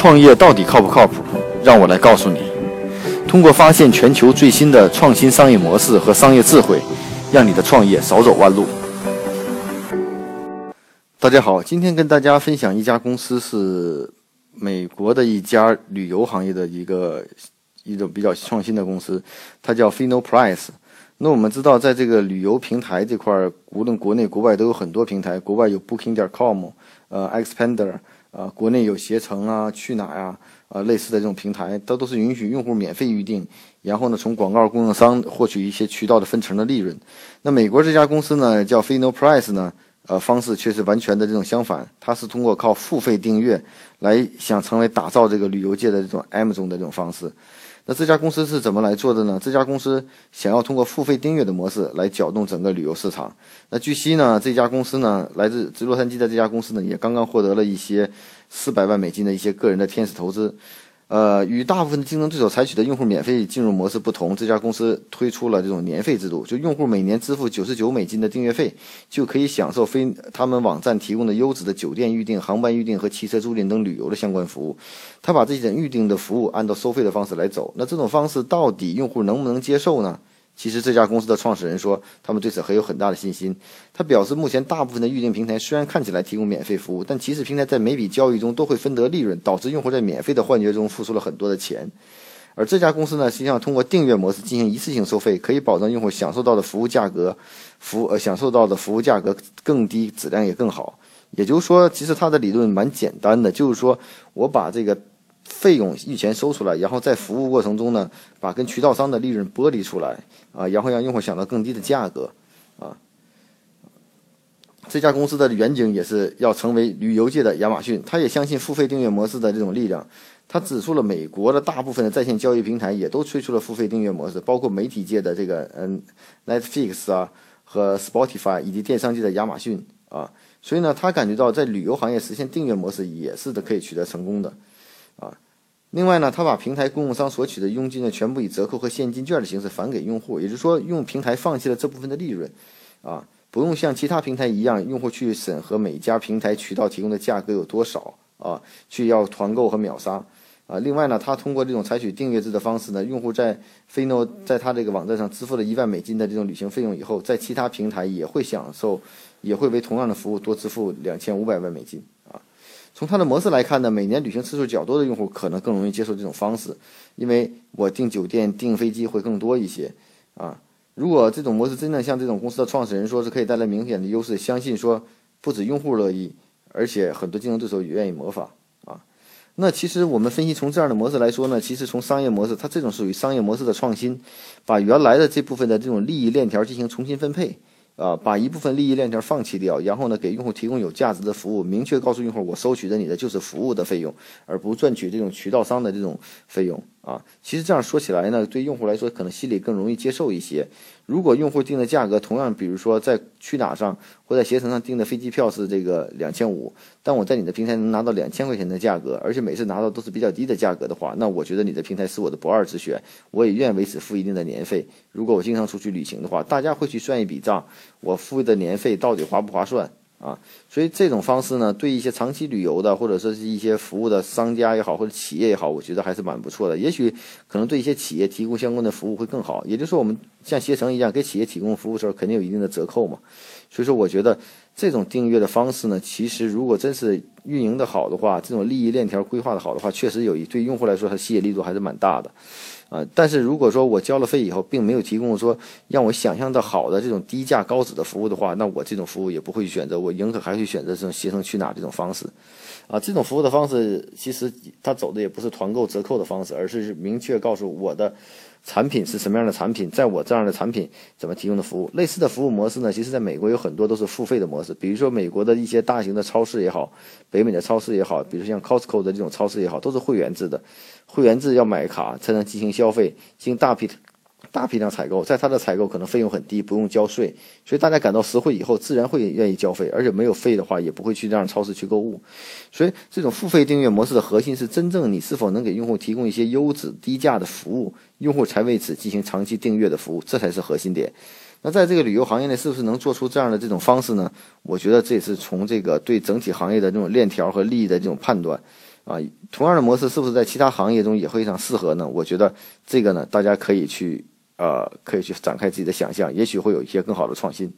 创业到底靠不靠谱？让我来告诉你。通过发现全球最新的创新商业模式和商业智慧，让你的创业少走弯路。大家好，今天跟大家分享一家公司，是美国的一家旅游行业的一个一种比较创新的公司，它叫 Fino Price。那我们知道，在这个旅游平台这块，无论国内国外都有很多平台，国外有 Booking 点 com，呃，Expander。啊，国内有携程啊、去哪呀，啊，类似的这种平台，它都是允许用户免费预订，然后呢，从广告供应商获取一些渠道的分成的利润。那美国这家公司呢，叫 Fino Price 呢，呃，方式却是完全的这种相反，它是通过靠付费订阅来想成为打造这个旅游界的这种 M 中的这种方式。那这家公司是怎么来做的呢？这家公司想要通过付费订阅的模式来搅动整个旅游市场。那据悉呢，这家公司呢，来自洛杉矶的这家公司呢，也刚刚获得了一些四百万美金的一些个人的天使投资。呃，与大部分竞争对手采取的用户免费进入模式不同，这家公司推出了这种年费制度，就用户每年支付九十九美金的订阅费，就可以享受非他们网站提供的优质的酒店预订、航班预订和汽车租赁等旅游的相关服务。他把这些预订的服务按照收费的方式来走，那这种方式到底用户能不能接受呢？其实这家公司的创始人说，他们对此很有很大的信心。他表示，目前大部分的预订平台虽然看起来提供免费服务，但其实平台在每笔交易中都会分得利润，导致用户在免费的幻觉中付出了很多的钱。而这家公司呢，实际上通过订阅模式进行一次性收费，可以保证用户享受到的服务价格，服呃享受到的服务价格更低，质量也更好。也就是说，其实它的理论蛮简单的，就是说我把这个。费用预先收出来，然后在服务过程中呢，把跟渠道商的利润剥离出来啊，然后让用户享到更低的价格啊。这家公司的远景也是要成为旅游界的亚马逊，他也相信付费订阅模式的这种力量。他指出了美国的大部分的在线交易平台也都推出了付费订阅模式，包括媒体界的这个嗯 Netflix 啊和 Spotify，以及电商界的亚马逊啊。所以呢，他感觉到在旅游行业实现订阅模式也是的可以取得成功的。啊，另外呢，他把平台供应商索取的佣金呢，全部以折扣和现金券的形式返给用户，也就是说，用平台放弃了这部分的利润，啊，不用像其他平台一样，用户去审核每家平台渠道提供的价格有多少啊，去要团购和秒杀啊。另外呢，他通过这种采取订阅制的方式呢，用户在菲诺在他这个网站上支付了一万美金的这种旅行费用以后，在其他平台也会享受，也会为同样的服务多支付两千五百万美金。从它的模式来看呢，每年旅行次数较多的用户可能更容易接受这种方式，因为我订酒店、订飞机会更多一些啊。如果这种模式真正像这种公司的创始人说是可以带来明显的优势，相信说不止用户乐意，而且很多竞争对手也愿意模仿啊。那其实我们分析从这样的模式来说呢，其实从商业模式，它这种属于商业模式的创新，把原来的这部分的这种利益链条进行重新分配。啊，把一部分利益链条放弃掉，然后呢，给用户提供有价值的服务，明确告诉用户，我收取的你的就是服务的费用，而不赚取这种渠道商的这种费用。啊，其实这样说起来呢，对用户来说可能心里更容易接受一些。如果用户定的价格同样，比如说在去哪上或在携程上订的飞机票是这个两千五，但我在你的平台能拿到两千块钱的价格，而且每次拿到都是比较低的价格的话，那我觉得你的平台是我的不二之选，我也愿为此付一定的年费。如果我经常出去旅行的话，大家会去算一笔账，我付的年费到底划不划算？啊，所以这种方式呢，对一些长期旅游的，或者说是一些服务的商家也好，或者企业也好，我觉得还是蛮不错的。也许可能对一些企业提供相关的服务会更好。也就是说，我们像携程一样给企业提供服务的时候，肯定有一定的折扣嘛。所以说，我觉得这种订阅的方式呢，其实如果真是运营的好的话，这种利益链条规划的好的话，确实有一对用户来说，它吸引力度还是蛮大的。啊，但是如果说我交了费以后，并没有提供说让我想象的好的这种低价高质的服务的话，那我这种服务也不会选择，我宁可还会选择这种携程去哪儿这种方式。啊，这种服务的方式其实它走的也不是团购折扣的方式，而是明确告诉我的。产品是什么样的产品，在我这样的产品怎么提供的服务？类似的服务模式呢？其实在美国有很多都是付费的模式，比如说美国的一些大型的超市也好，北美的超市也好，比如像 Costco 的这种超市也好，都是会员制的，会员制要买卡才能进行消费，进行大批。大批量采购，在它的采购可能费用很低，不用交税，所以大家感到实惠以后，自然会愿意交费，而且没有费的话，也不会去这样超市去购物。所以，这种付费订阅模式的核心是真正你是否能给用户提供一些优质低价的服务，用户才为此进行长期订阅的服务，这才是核心点。那在这个旅游行业内，是不是能做出这样的这种方式呢？我觉得这也是从这个对整体行业的这种链条和利益的这种判断。啊，同样的模式是不是在其他行业中也非常适合呢？我觉得这个呢，大家可以去呃，可以去展开自己的想象，也许会有一些更好的创新。